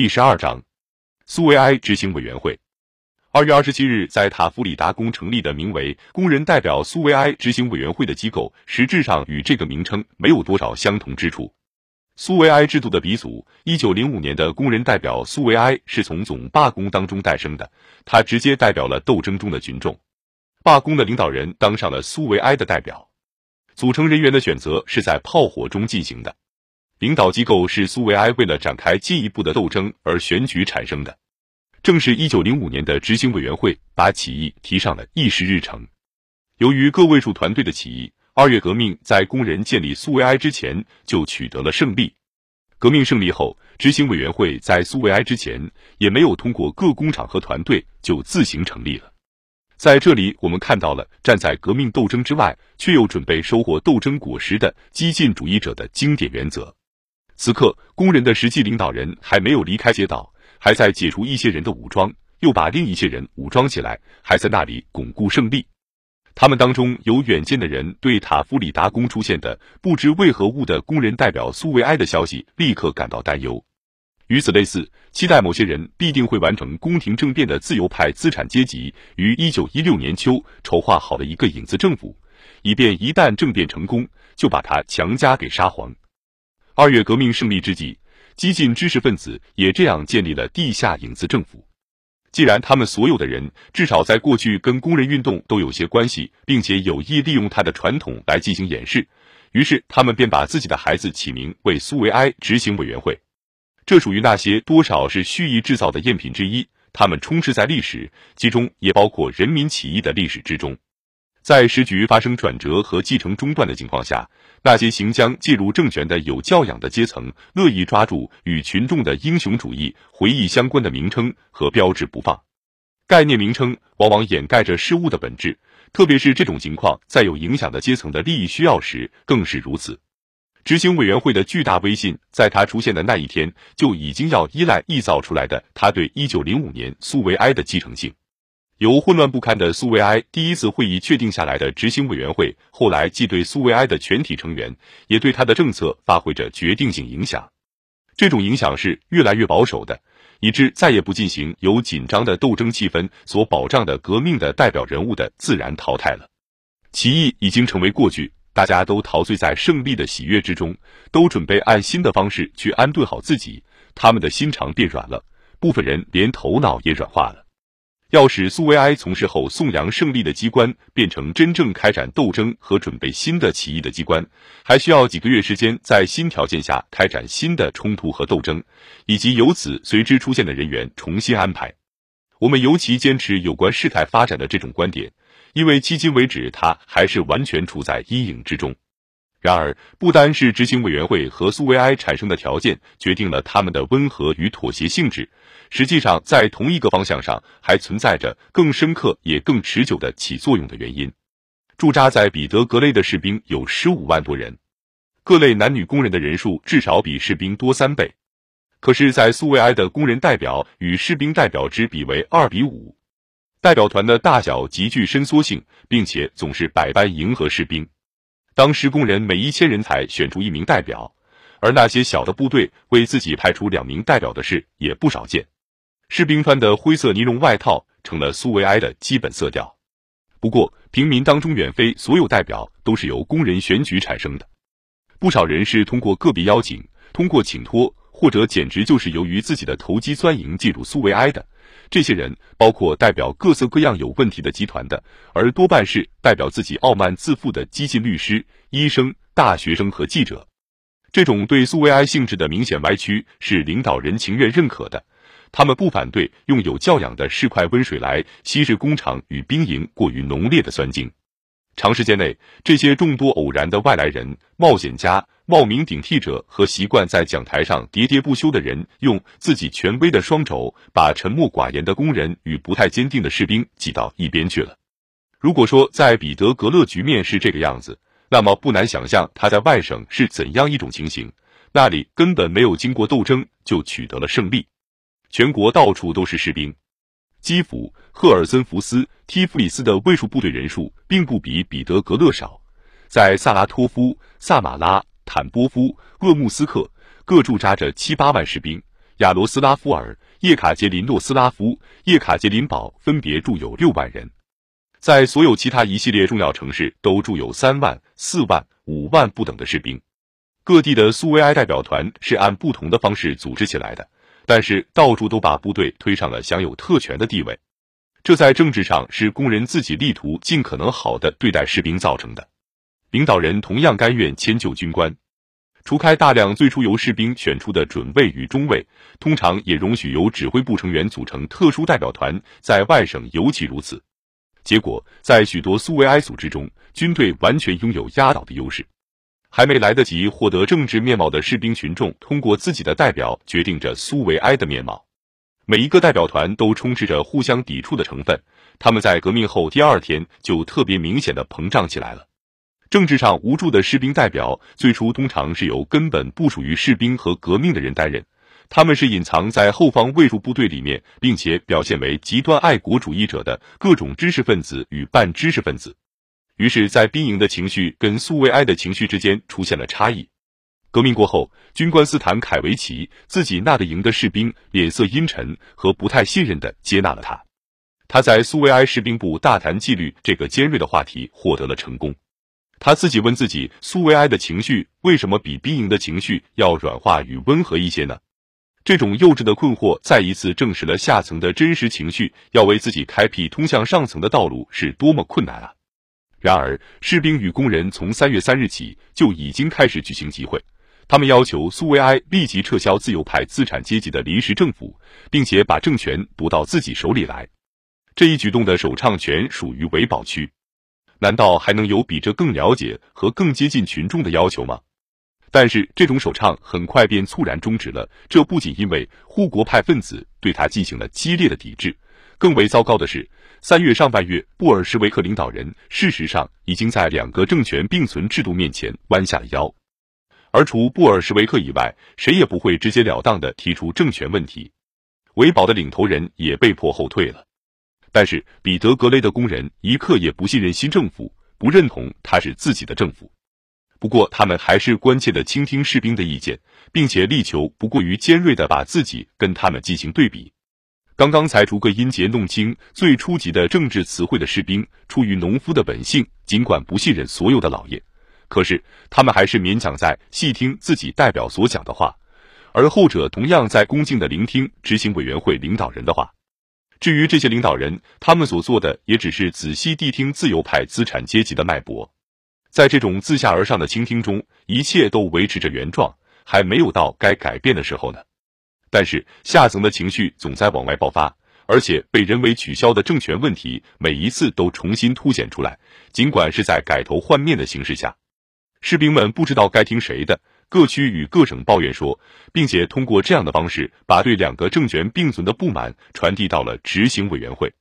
第十二章，苏维埃执行委员会。二月二十七日，在塔夫里达宫成立的名为“工人代表苏维埃执行委员会”的机构，实质上与这个名称没有多少相同之处。苏维埃制度的鼻祖，一九零五年的工人代表苏维埃是从总罢工当中诞生的，他直接代表了斗争中的群众。罢工的领导人当上了苏维埃的代表。组成人员的选择是在炮火中进行的。领导机构是苏维埃为了展开进一步的斗争而选举产生的。正是一九零五年的执行委员会把起义提上了议事日程。由于个位数团队的起义，二月革命在工人建立苏维埃之前就取得了胜利。革命胜利后，执行委员会在苏维埃之前也没有通过各工厂和团队就自行成立了。在这里，我们看到了站在革命斗争之外，却又准备收获斗争果实的激进主义者的经典原则。此刻，工人的实际领导人还没有离开街道。还在解除一些人的武装，又把另一些人武装起来，还在那里巩固胜利。他们当中有远见的人，对塔夫里达宫出现的不知为何物的工人代表苏维埃的消息立刻感到担忧。与此类似，期待某些人必定会完成宫廷政变的自由派资产阶级，于一九一六年秋筹划好了一个影子政府，以便一旦政变成功，就把他强加给沙皇。二月革命胜利之际。激进知识分子也这样建立了地下影子政府。既然他们所有的人至少在过去跟工人运动都有些关系，并且有意利用他的传统来进行掩饰，于是他们便把自己的孩子起名为苏维埃执行委员会。这属于那些多少是蓄意制造的赝品之一，他们充斥在历史，其中也包括人民起义的历史之中。在时局发生转折和继承中断的情况下，那些行将介入政权的有教养的阶层，乐意抓住与群众的英雄主义回忆相关的名称和标志不放。概念名称往往掩盖着事物的本质，特别是这种情况在有影响的阶层的利益需要时更是如此。执行委员会的巨大威信，在他出现的那一天就已经要依赖臆造出来的他对一九零五年苏维埃的继承性。由混乱不堪的苏维埃第一次会议确定下来的执行委员会，后来既对苏维埃的全体成员，也对他的政策发挥着决定性影响。这种影响是越来越保守的，以致再也不进行由紧张的斗争气氛所保障的革命的代表人物的自然淘汰了。起义已经成为过去，大家都陶醉在胜利的喜悦之中，都准备按新的方式去安顿好自己。他们的心肠变软了，部分人连头脑也软化了。要使苏维埃从事后颂扬胜利的机关变成真正开展斗争和准备新的起义的机关，还需要几个月时间，在新条件下开展新的冲突和斗争，以及由此随之出现的人员重新安排。我们尤其坚持有关事态发展的这种观点，因为迄今为止，它还是完全处在阴影之中。然而，不单是执行委员会和苏维埃产生的条件决定了他们的温和与妥协性质，实际上在同一个方向上还存在着更深刻也更持久的起作用的原因。驻扎在彼得格雷的士兵有十五万多人，各类男女工人的人数至少比士兵多三倍。可是，在苏维埃的工人代表与士兵代表之比为二比五，代表团的大小极具伸缩性，并且总是百般迎合士兵。当时工人每一千人才选出一名代表，而那些小的部队为自己派出两名代表的事也不少见。士兵穿的灰色尼龙外套成了苏维埃的基本色调。不过，平民当中远非所有代表都是由工人选举产生的，不少人是通过个别邀请、通过请托，或者简直就是由于自己的投机钻营进入苏维埃的。这些人包括代表各色各样有问题的集团的，而多半是代表自己傲慢自负的激进律师、医生、大学生和记者。这种对苏维埃性质的明显歪曲是领导人情愿认可的。他们不反对用有教养的市侩温水来稀释工厂与兵营过于浓烈的酸精。长时间内，这些众多偶然的外来人、冒险家。冒名顶替者和习惯在讲台上喋喋不休的人，用自己权威的双肘把沉默寡言的工人与不太坚定的士兵挤到一边去了。如果说在彼得格勒局面是这个样子，那么不难想象他在外省是怎样一种情形。那里根本没有经过斗争就取得了胜利，全国到处都是士兵。基辅、赫尔森福斯、提夫里斯的卫戍部队人数并不比彼得格勒少，在萨拉托夫、萨马拉。坦波夫、鄂木斯克各驻扎着七八万士兵，亚罗斯拉夫尔、叶卡捷琳诺斯拉夫、叶卡捷琳堡分别驻有六万人，在所有其他一系列重要城市都驻有三万、四万、五万不等的士兵。各地的苏维埃代表团是按不同的方式组织起来的，但是到处都把部队推上了享有特权的地位。这在政治上是工人自己力图尽可能好的对待士兵造成的。领导人同样甘愿迁就军官，除开大量最初由士兵选出的准尉与中尉，通常也容许由指挥部成员组成特殊代表团，在外省尤其如此。结果，在许多苏维埃组织中，军队完全拥有压倒的优势。还没来得及获得政治面貌的士兵群众，通过自己的代表决定着苏维埃的面貌。每一个代表团都充斥着互相抵触的成分，他们在革命后第二天就特别明显的膨胀起来了。政治上无助的士兵代表，最初通常是由根本不属于士兵和革命的人担任，他们是隐藏在后方卫戍部队里面，并且表现为极端爱国主义者的各种知识分子与半知识分子。于是，在兵营的情绪跟苏维埃的情绪之间出现了差异。革命过后，军官斯坦凯维奇自己那个营的士兵脸色阴沉和不太信任的接纳了他。他在苏维埃士兵部大谈纪律这个尖锐的话题获得了成功。他自己问自己：苏维埃的情绪为什么比兵营的情绪要软化与温和一些呢？这种幼稚的困惑再一次证实了下层的真实情绪要为自己开辟通向上层的道路是多么困难啊！然而，士兵与工人从三月三日起就已经开始举行集会，他们要求苏维埃立即撤销自由派资产阶级的临时政府，并且把政权夺到自己手里来。这一举动的首倡权属于维保区。难道还能有比这更了解和更接近群众的要求吗？但是这种首倡很快便猝然终止了。这不仅因为护国派分子对他进行了激烈的抵制，更为糟糕的是，三月上半月，布尔什维克领导人事实上已经在两个政权并存制度面前弯下了腰，而除布尔什维克以外，谁也不会直截了当的提出政权问题。维保的领头人也被迫后退了。但是，彼得格雷的工人一刻也不信任新政府，不认同他是自己的政府。不过，他们还是关切的倾听士兵的意见，并且力求不过于尖锐的把自己跟他们进行对比。刚刚才逐个音节弄清最初级的政治词汇的士兵，出于农夫的本性，尽管不信任所有的老爷，可是他们还是勉强在细听自己代表所讲的话，而后者同样在恭敬的聆听执行委员会领导人的话。至于这些领导人，他们所做的也只是仔细谛听自由派资产阶级的脉搏，在这种自下而上的倾听中，一切都维持着原状，还没有到该改变的时候呢。但是下层的情绪总在往外爆发，而且被人为取消的政权问题每一次都重新凸显出来，尽管是在改头换面的形势下，士兵们不知道该听谁的。各区与各省抱怨说，并且通过这样的方式，把对两个政权并存的不满传递到了执行委员会。